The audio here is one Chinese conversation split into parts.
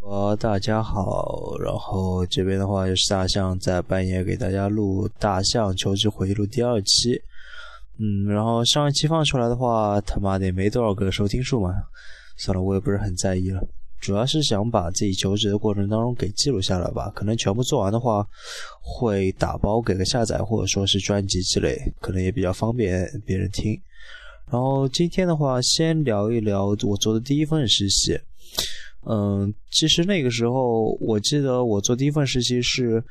呃，大家好，然后这边的话就是大象在半夜给大家录《大象求职回忆录》第二期，嗯，然后上一期放出来的话，他妈的也没多少个收听数嘛，算了，我也不是很在意了，主要是想把自己求职的过程当中给记录下来吧，可能全部做完的话，会打包给个下载或者说是专辑之类，可能也比较方便别人听。然后今天的话，先聊一聊我做的第一份实习。嗯，其实那个时候，我记得我做第一份实习是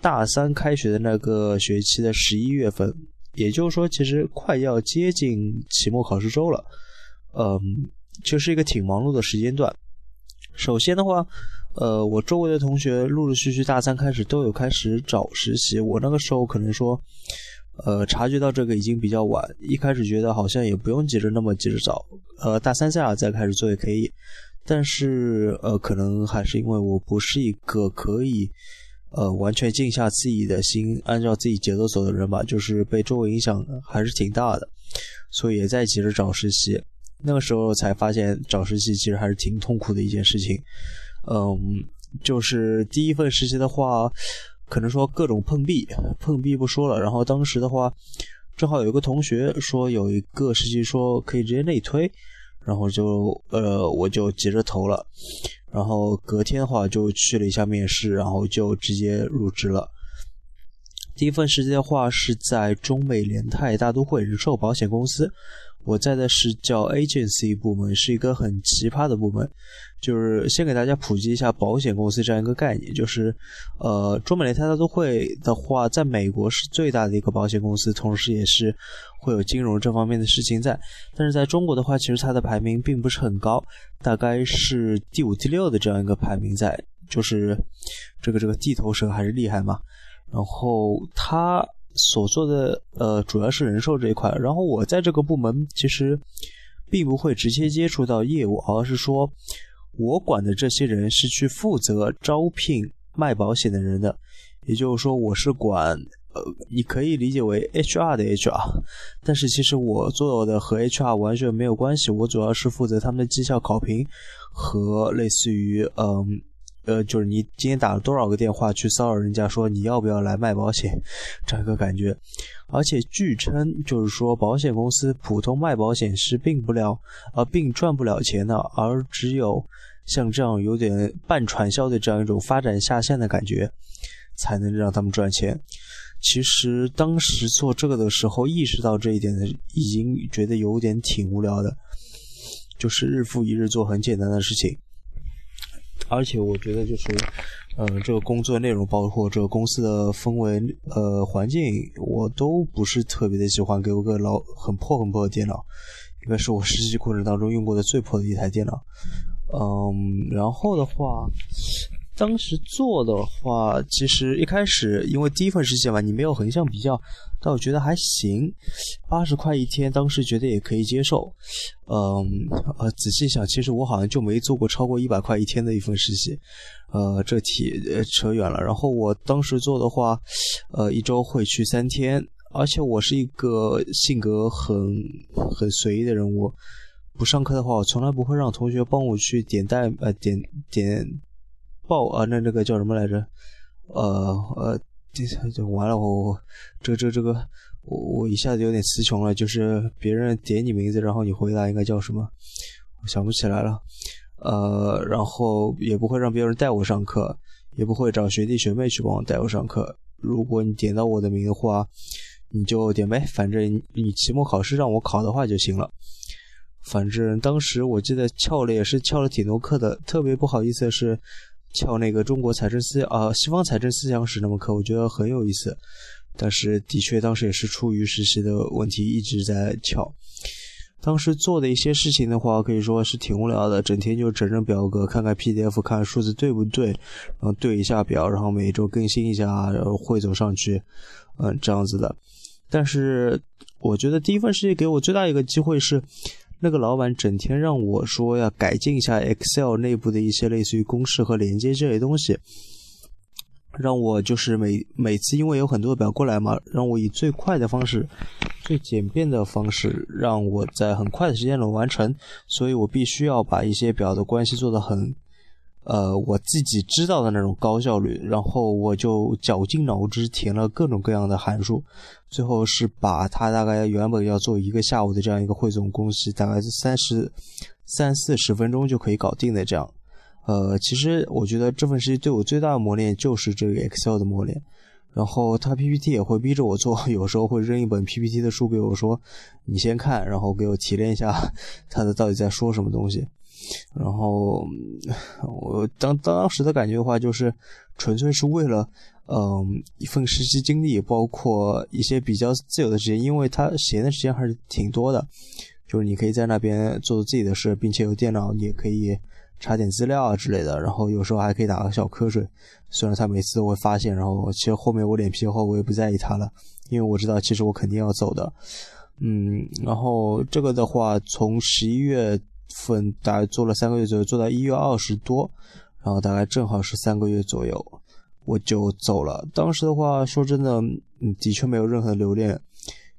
大三开学的那个学期的十一月份，也就是说，其实快要接近期末考试周了。嗯，就是一个挺忙碌的时间段。首先的话，呃，我周围的同学陆陆续续大三开始都有开始找实习，我那个时候可能说，呃，察觉到这个已经比较晚，一开始觉得好像也不用急着那么急着找，呃，大三下再开始做也可以。但是，呃，可能还是因为我不是一个可以，呃，完全静下自己的心，按照自己节奏走的人吧，就是被周围影响还是挺大的，所以也在急着找实习。那个时候才发现找实习其实还是挺痛苦的一件事情。嗯，就是第一份实习的话，可能说各种碰壁，碰壁不说了。然后当时的话，正好有一个同学说有一个实习说可以直接内推。然后就呃，我就急着投了，然后隔天的话就去了一下面试，然后就直接入职了。第一份实习的话是在中美联泰大都会人寿保险公司。我在的是叫 agency 部门，是一个很奇葩的部门。就是先给大家普及一下保险公司这样一个概念，就是，呃，中美联泰大都会的话，在美国是最大的一个保险公司，同时也是会有金融这方面的事情在。但是在中国的话，其实它的排名并不是很高，大概是第五、第六的这样一个排名在。就是这个这个地头蛇还是厉害嘛。然后它。所做的呃主要是人寿这一块，然后我在这个部门其实并不会直接接触到业务，而是说我管的这些人是去负责招聘卖保险的人的，也就是说我是管呃你可以理解为 HR 的 HR，但是其实我做的和 HR 完全没有关系，我主要是负责他们的绩效考评和类似于嗯。呃就是你今天打了多少个电话去骚扰人家，说你要不要来卖保险，这样一个感觉。而且据称，就是说保险公司普通卖保险是并不了，呃，并赚不了钱的，而只有像这样有点半传销的这样一种发展下线的感觉，才能让他们赚钱。其实当时做这个的时候，意识到这一点的，已经觉得有点挺无聊的，就是日复一日做很简单的事情。而且我觉得就是，呃，这个工作内容包括这个公司的氛围、呃环境，我都不是特别的喜欢。给我个老很破很破的电脑，应该是我实习过程当中用过的最破的一台电脑。嗯，然后的话。当时做的话，其实一开始因为第一份实习嘛，你没有横向比较，但我觉得还行，八十块一天，当时觉得也可以接受。嗯，呃，仔细想，其实我好像就没做过超过一百块一天的一份实习。呃，这题呃扯远了。然后我当时做的话，呃，一周会去三天，而且我是一个性格很很随意的人，我不上课的话，我从来不会让同学帮我去点代呃点点。报啊，那那个叫什么来着？呃呃，这完了，我这这这个，我我一下子有点词穷了。就是别人点你名字，然后你回答应该叫什么？我想不起来了。呃，然后也不会让别人带我上课，也不会找学弟学妹去帮我带我上课。如果你点到我的名的话，你就点呗，反正你期末考试让我考的话就行了。反正当时我记得翘了也是翘了挺多课的，特别不好意思的是。翘那个中国财政思啊，西方财政思想史那门课，我觉得很有意思。但是的确，当时也是出于实习的问题一直在翘。当时做的一些事情的话，可以说是挺无聊的，整天就整整表格，看看 PDF，看数字对不对，然后对一下表，然后每周更新一下，然后汇总上去，嗯，这样子的。但是我觉得第一份实习给我最大一个机会是。那个老板整天让我说要改进一下 Excel 内部的一些类似于公式和连接这类东西，让我就是每每次因为有很多表过来嘛，让我以最快的方式、最简便的方式，让我在很快的时间内完成。所以我必须要把一些表的关系做得很呃我自己知道的那种高效率，然后我就绞尽脑汁填了各种各样的函数，最后是把它大概原本要做一个下午的这样一个汇总公式，大概是三十三四十分钟就可以搞定的这样。呃，其实我觉得这份实习对我最大的磨练就是这个 Excel 的磨练。然后他 PPT 也会逼着我做，有时候会扔一本 PPT 的书给我说：“你先看，然后给我提炼一下他的到底在说什么东西。”然后我当当时的感觉的话，就是纯粹是为了嗯一份实习经历，包括一些比较自由的时间，因为他闲的时间还是挺多的，就是你可以在那边做自己的事，并且有电脑，你也可以。查点资料啊之类的，然后有时候还可以打个小瞌睡。虽然他每次都会发现，然后其实后面我脸皮厚，我也不在意他了，因为我知道其实我肯定要走的。嗯，然后这个的话，从十一月份大概做了三个月左右，做到一月二十多，然后大概正好是三个月左右，我就走了。当时的话，说真的，嗯，的确没有任何留恋，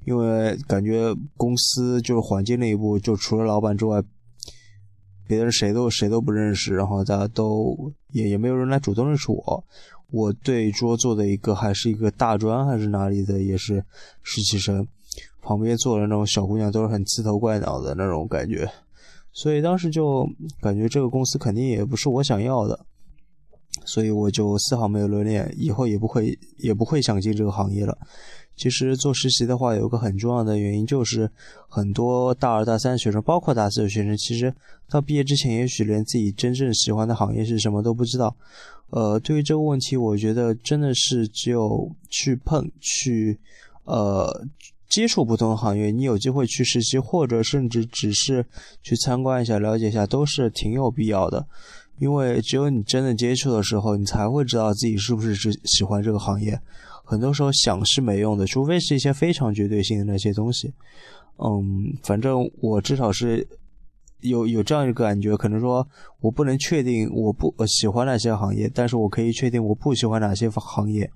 因为感觉公司就是环境那一部，就除了老板之外。别人谁都谁都不认识，然后大家都也也没有人来主动认识我。我对桌做的一个还是一个大专还是哪里的，也是实习生，旁边坐的那种小姑娘都是很刺头怪脑的那种感觉，所以当时就感觉这个公司肯定也不是我想要的，所以我就丝毫没有留恋，以后也不会也不会想进这个行业了。其实做实习的话，有个很重要的原因就是，很多大二大三学生，包括大四的学生，其实到毕业之前，也许连自己真正喜欢的行业是什么都不知道。呃，对于这个问题，我觉得真的是只有去碰、去呃接触不同行业，你有机会去实习，或者甚至只是去参观一下、了解一下，都是挺有必要的。因为只有你真的接触的时候，你才会知道自己是不是只喜欢这个行业。很多时候想是没用的，除非是一些非常绝对性的那些东西。嗯，反正我至少是有有这样一个感觉，可能说我不能确定我不喜欢哪些行业，但是我可以确定我不喜欢哪些行业。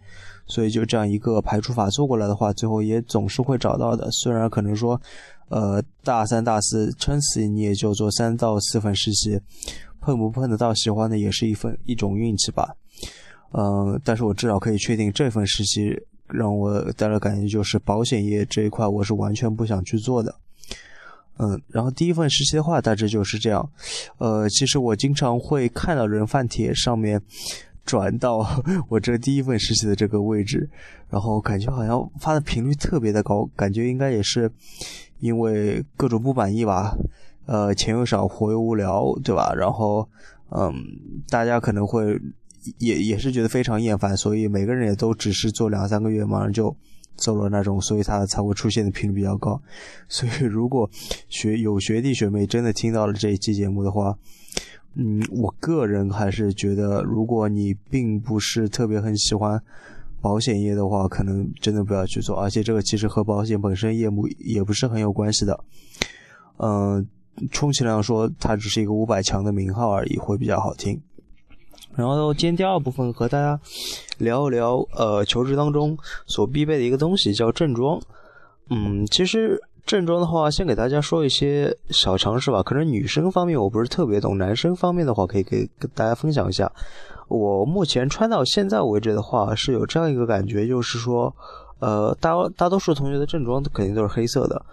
所以就这样一个排除法做过来的话，最后也总是会找到的。虽然可能说，呃，大三、大四撑死你也就做三到四份实习，碰不碰得到喜欢的也是一份一种运气吧。嗯，但是我至少可以确定，这份实习让我带来感觉就是保险业这一块我是完全不想去做的。嗯，然后第一份实习的话大致就是这样。呃，其实我经常会看到人贩帖上面转到我这第一份实习的这个位置，然后感觉好像发的频率特别的高，感觉应该也是因为各种不满意吧。呃，钱又少，活又无聊，对吧？然后，嗯，大家可能会。也也是觉得非常厌烦，所以每个人也都只是做两三个月，马上就走了那种，所以他才会出现的频率比较高。所以如果学有学弟学妹真的听到了这一期节目的话，嗯，我个人还是觉得，如果你并不是特别很喜欢保险业的话，可能真的不要去做。而且这个其实和保险本身业务也不是很有关系的。嗯，充其量说它只是一个五百强的名号而已，会比较好听。然后今天第二部分和大家聊一聊，呃，求职当中所必备的一个东西叫正装。嗯，其实正装的话，先给大家说一些小常识吧。可能女生方面我不是特别懂，男生方面的话可以给跟大家分享一下。我目前穿到现在为止的话，是有这样一个感觉，就是说，呃，大大多数同学的正装肯定都是黑色的。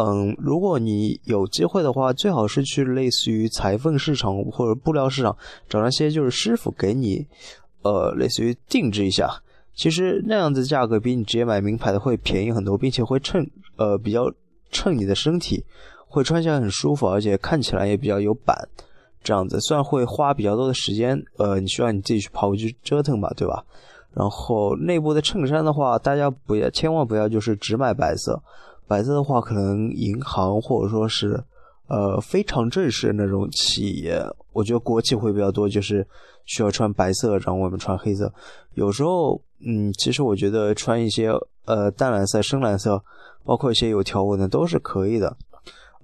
嗯，如果你有机会的话，最好是去类似于裁缝市场或者布料市场找那些就是师傅给你，呃，类似于定制一下。其实那样子价格比你直接买名牌的会便宜很多，并且会衬呃比较衬你的身体，会穿起来很舒服，而且看起来也比较有板。这样子虽然会花比较多的时间，呃，你需要你自己去跑去折腾吧，对吧？然后内部的衬衫的话，大家不要千万不要就是只买白色。白色的话，可能银行或者说是，呃，非常正式的那种企业，我觉得国企会比较多，就是需要穿白色，然后我们穿黑色。有时候，嗯，其实我觉得穿一些呃淡蓝色、深蓝色，包括一些有条纹的都是可以的。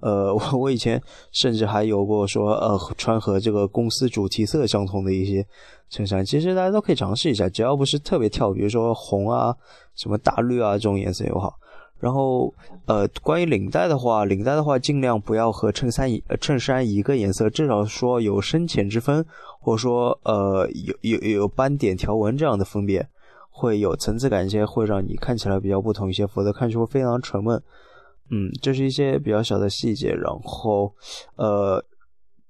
呃，我我以前甚至还有过说，呃，穿和这个公司主题色相同的一些衬衫，其实大家都可以尝试一下，只要不是特别跳，比如说红啊、什么大绿啊这种颜色也好。然后，呃，关于领带的话，领带的话尽量不要和衬衫一衬衫一个颜色，至少说有深浅之分，或者说呃有有有斑点条纹这样的分别，会有层次感一些，会让你看起来比较不同一些，否则看去会非常沉闷。嗯，这是一些比较小的细节。然后，呃，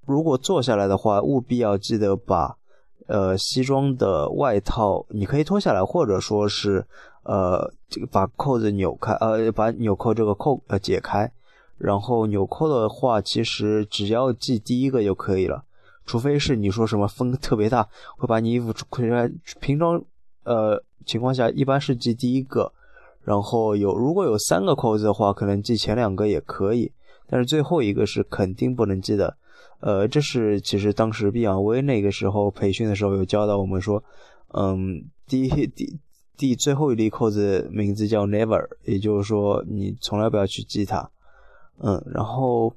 如果坐下来的话，务必要记得把呃西装的外套你可以脱下来，或者说是。呃，这个把扣子扭开，呃，把纽扣这个扣呃解开，然后纽扣的话，其实只要系第一个就可以了，除非是你说什么风特别大，会把你衣服吹开。平常呃情况下，一般是系第一个，然后有如果有三个扣子的话，可能系前两个也可以，但是最后一个是肯定不能系的。呃，这是其实当时毕昂威那个时候培训的时候有教导我们说，嗯，第一第。第最后一粒扣子名字叫 Never，也就是说你从来不要去系它。嗯，然后，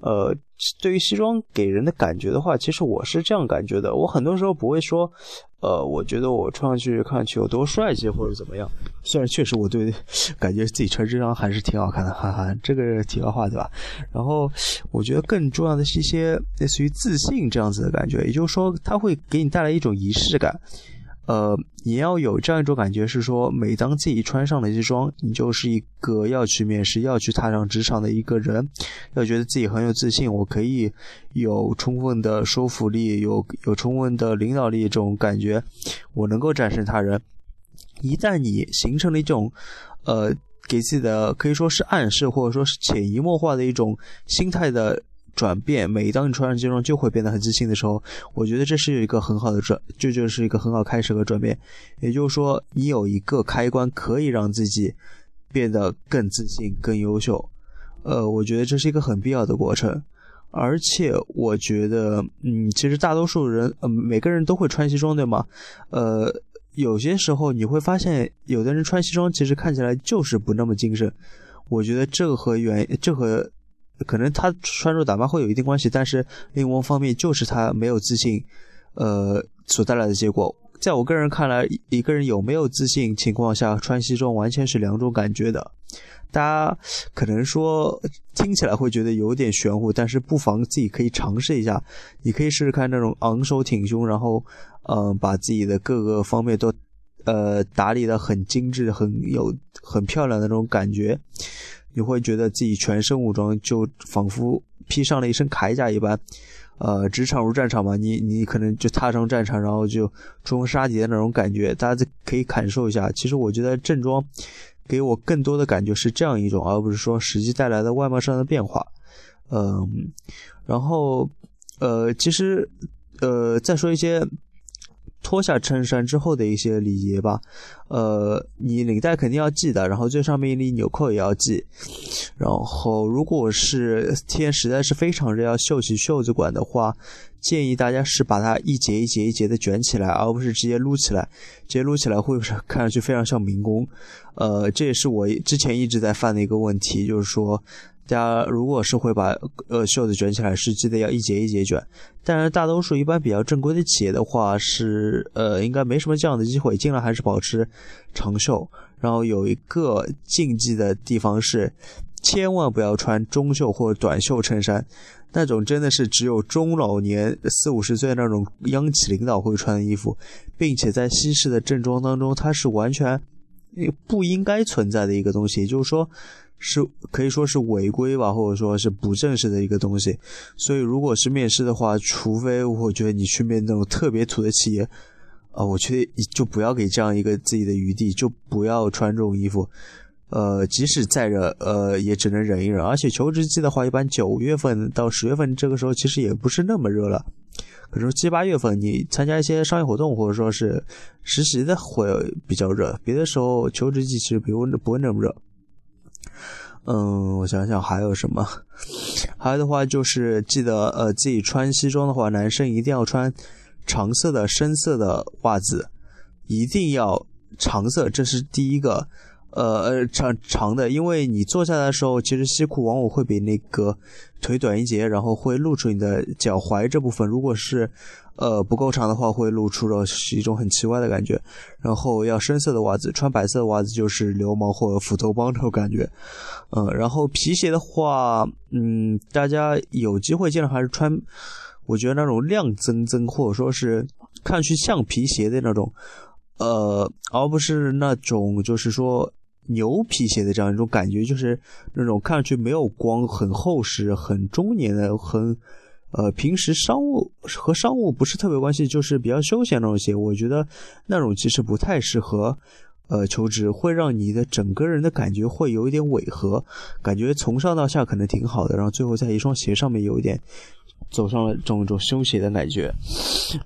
呃，对于西装给人的感觉的话，其实我是这样感觉的。我很多时候不会说，呃，我觉得我穿上去看上去有多帅气或者怎么样。虽然确实我对感觉自己穿这张还是挺好看的，哈哈，这个题外话对吧？然后我觉得更重要的是一些类似于自信这样子的感觉，也就是说它会给你带来一种仪式感。呃，你要有这样一种感觉，是说每当自己穿上了西装，你就是一个要去面试、要去踏上职场的一个人，要觉得自己很有自信，我可以有充分的说服力，有有充分的领导力这种感觉，我能够战胜他人。一旦你形成了一种，呃，给自己的可以说是暗示，或者说是潜移默化的一种心态的。转变，每当你穿上西装就会变得很自信的时候，我觉得这是有一个很好的转，这就是一个很好开始和转变。也就是说，你有一个开关可以让自己变得更自信、更优秀。呃，我觉得这是一个很必要的过程。而且，我觉得，嗯，其实大多数人，呃，每个人都会穿西装，对吗？呃，有些时候你会发现，有的人穿西装其实看起来就是不那么精神。我觉得这和原，这和可能他穿着打扮会有一定关系，但是另一方面就是他没有自信，呃，所带来的结果。在我个人看来，一个人有没有自信情况下穿西装，完全是两种感觉的。大家可能说听起来会觉得有点玄乎，但是不妨自己可以尝试一下。你可以试试看那种昂首挺胸，然后嗯，把自己的各个方面都呃打理的很精致、很有很漂亮的那种感觉。你会觉得自己全身武装，就仿佛披上了一身铠甲一般。呃，职场如战场嘛，你你可能就踏上战场，然后就冲锋杀敌的那种感觉，大家可以感受一下。其实我觉得正装给我更多的感觉是这样一种，而不是说实际带来的外貌上的变化。嗯，然后呃，其实呃，再说一些。脱下衬衫之后的一些礼仪吧，呃，你领带肯定要系的，然后最上面一粒纽扣也要系，然后如果是天实在是非常热要秀起袖子管的话，建议大家是把它一节一节一节的卷起来，而不是直接撸起来，直接撸起来会看上去非常像民工，呃，这也是我之前一直在犯的一个问题，就是说。大家如果是会把呃袖子卷起来，是记得要一节一节卷。但是大多数一般比较正规的企业的话，是呃应该没什么这样的机会，尽量还是保持长袖。然后有一个禁忌的地方是，千万不要穿中袖或短袖衬衫，那种真的是只有中老年四五十岁那种央企领导会穿的衣服，并且在西式的正装当中，它是完全不应该存在的一个东西。也就是说。是可以说是违规吧，或者说是不正式的一个东西。所以，如果是面试的话，除非我觉得你去面那种特别土的企业，啊，我觉得就不要给这样一个自己的余地，就不要穿这种衣服。呃，即使再热，呃，也只能忍一忍。而且求职季的话，一般九月份到十月份这个时候，其实也不是那么热了。可是七八月份你参加一些商业活动或者说是实习的会比较热，别的时候求职季其实不会不会那么热。嗯，我想想还有什么？还有的话就是记得，呃，自己穿西装的话，男生一定要穿长色的、深色的袜子，一定要长色，这是第一个。呃呃，长长的，因为你坐下来的时候，其实西裤往往会比那个腿短一截，然后会露出你的脚踝这部分。如果是呃，不够长的话会露出了是一种很奇怪的感觉。然后要深色的袜子，穿白色的袜子就是流氓或者斧头帮这种感觉。嗯，然后皮鞋的话，嗯，大家有机会尽量还是穿，我觉得那种亮铮铮或者说是看去像皮鞋的那种，呃，而不是那种就是说牛皮鞋的这样一种感觉，就是那种看上去没有光、很厚实、很中年的、很。呃，平时商务和商务不是特别关系，就是比较休闲那种鞋，我觉得那种其实不太适合，呃，求职会让你的整个人的感觉会有一点违和，感觉从上到下可能挺好的，然后最后在一双鞋上面有一点走上了这种种休闲的感觉，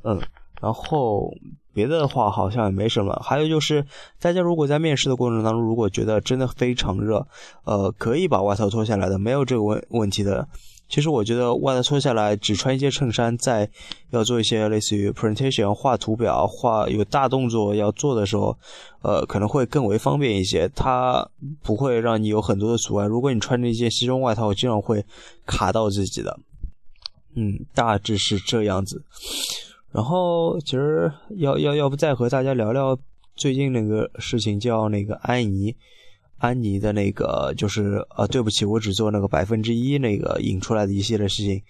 嗯，然后别的话好像也没什么，还有就是大家如果在面试的过程当中，如果觉得真的非常热，呃，可以把外套脱下来的，没有这个问问题的。其实我觉得外套脱下来，只穿一件衬衫，在要做一些类似于 presentation、画图表、画有大动作要做的时候，呃，可能会更为方便一些。它不会让你有很多的阻碍。如果你穿着一件西装外套，经常会卡到自己的。嗯，大致是这样子。然后，其实要要要不再和大家聊聊最近那个事情，叫那个安妮。安妮的那个就是呃，对不起，我只做那个百分之一那个引出来的一系列事情，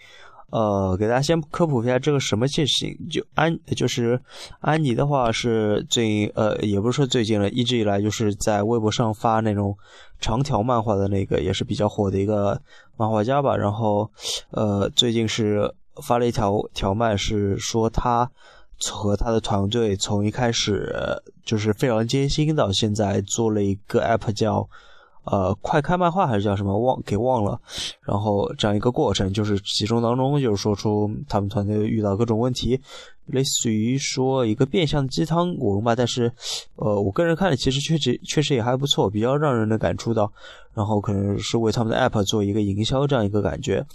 呃，给大家先科普一下这个什么事情。就安就是安妮的话是最近呃，也不是说最近了，一直以来就是在微博上发那种长条漫画的那个也是比较火的一个漫画家吧。然后呃，最近是发了一条条漫，是说他。和他的团队从一开始就是非常艰辛，到现在做了一个 app 叫呃快看漫画还是叫什么忘给忘了，然后这样一个过程，就是其中当中就是说出他们团队遇到各种问题，类似于说一个变相鸡汤文吧，但是呃我个人看了其实确实确实也还不错，比较让人能感触到，然后可能是为他们的 app 做一个营销这样一个感觉，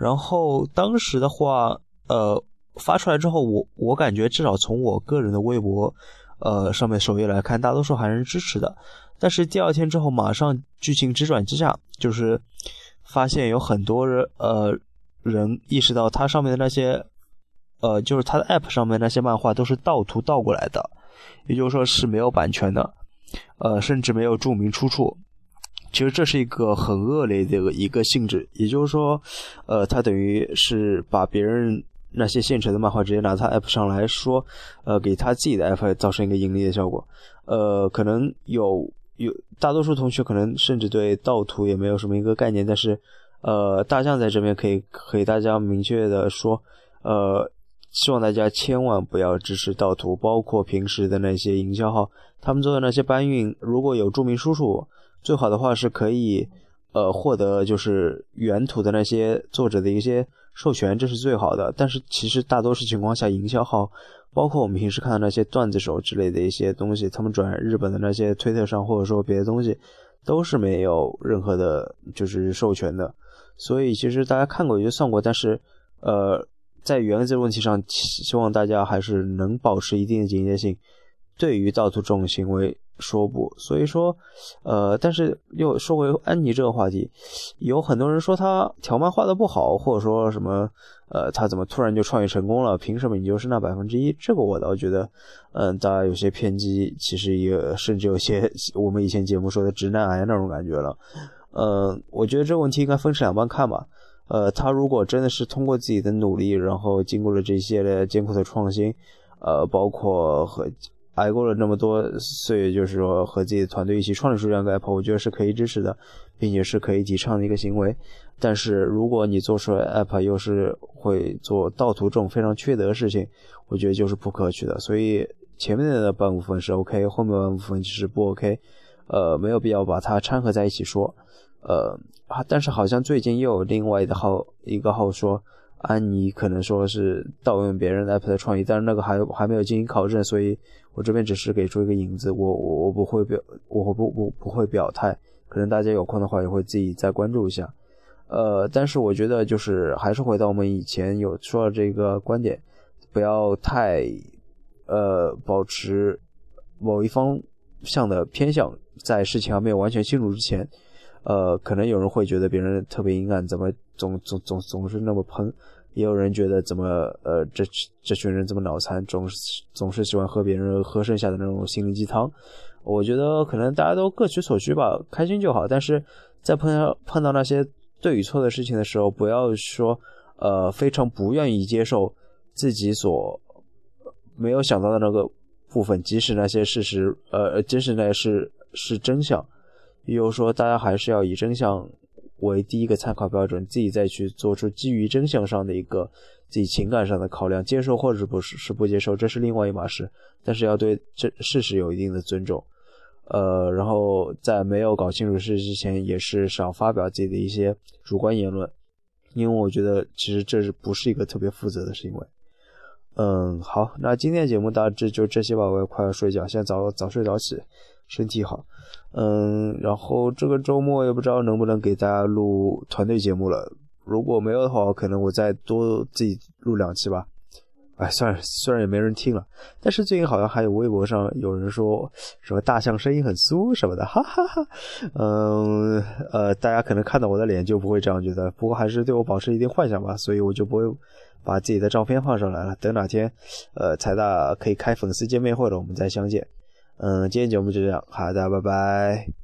然后当时的话呃。发出来之后，我我感觉至少从我个人的微博，呃上面首页来看，大多数还是支持的。但是第二天之后，马上剧情直转之下，就是发现有很多人呃人意识到它上面的那些，呃就是它的 app 上面那些漫画都是盗图盗过来的，也就是说是没有版权的，呃甚至没有注明出处。其实这是一个很恶劣的一个性质，也就是说，呃他等于是把别人。那些现成的漫画直接拿他 app 上来说，呃，给他自己的 app 造成一个盈利的效果，呃，可能有有大多数同学可能甚至对盗图也没有什么一个概念，但是，呃，大象在这边可以给大家明确的说，呃，希望大家千万不要支持盗图，包括平时的那些营销号，他们做的那些搬运，如果有注明叔叔，最好的话是可以，呃，获得就是原图的那些作者的一些。授权这是最好的，但是其实大多数情况下，营销号，包括我们平时看到那些段子手之类的一些东西，他们转日本的那些推特上，或者说别的东西，都是没有任何的，就是授权的。所以其实大家看过也就算过，但是，呃，在原则问题上，希望大家还是能保持一定的警戒性，对于盗图这种行为。说不，所以说，呃，但是又说回安妮这个话题，有很多人说他条漫画的不好，或者说什么，呃，他怎么突然就创业成功了？凭什么你就是那百分之一？这个我倒觉得，嗯，大家有些偏激，其实也甚至有些我们以前节目说的直男癌那种感觉了。嗯，我觉得这个问题应该分成两半看吧。呃，他如果真的是通过自己的努力，然后经过了这些的艰苦的创新，呃，包括和。挨过了那么多岁月，就是说和自己的团队一起创立出这样一个 app，我觉得是可以支持的，并且是可以提倡的一个行为。但是如果你做出来 app 又是会做盗图这种非常缺德的事情，我觉得就是不可取的。所以前面的那半部分是 OK，后面半部分其实不 OK，呃，没有必要把它掺和在一起说。呃，但是好像最近又有另外的号一个号说。安妮可能说是盗用别人 app 的创意，但是那个还还没有进行考证，所以我这边只是给出一个引子，我我我不会表，我不不不会表态，可能大家有空的话也会自己再关注一下。呃，但是我觉得就是还是回到我们以前有说的这个观点，不要太呃保持某一方向的偏向，在事情还没有完全清楚之前，呃，可能有人会觉得别人特别阴暗，怎么总总总总是那么喷。也有人觉得怎么呃这这群人这么脑残，总是总是喜欢喝别人喝剩下的那种心灵鸡汤。我觉得可能大家都各取所需吧，开心就好。但是在碰到碰到那些对与错的事情的时候，不要说呃非常不愿意接受自己所没有想到的那个部分，即使那些事实呃即使那些是是真相，比如说大家还是要以真相。为第一个参考标准，自己再去做出基于真相上的一个自己情感上的考量，接受或者不是是不接受，这是另外一码事。但是要对这事实有一定的尊重，呃，然后在没有搞清楚事实之前，也是少发表自己的一些主观言论，因为我觉得其实这是不是一个特别负责的行为。嗯，好，那今天的节目大致就这些吧，我也快要睡觉，现在早早睡早起，身体好。嗯，然后这个周末也不知道能不能给大家录团队节目了。如果没有的话，可能我再多自己录两期吧。哎，算了，虽然也没人听了，但是最近好像还有微博上有人说什么大象声音很酥什么的，哈哈哈。嗯，呃，大家可能看到我的脸就不会这样觉得，不过还是对我保持一定幻想吧，所以我就不会把自己的照片放上来了。等哪天，呃，财大可以开粉丝见面会了，我们再相见。嗯，今天节目就这样，好的，拜拜。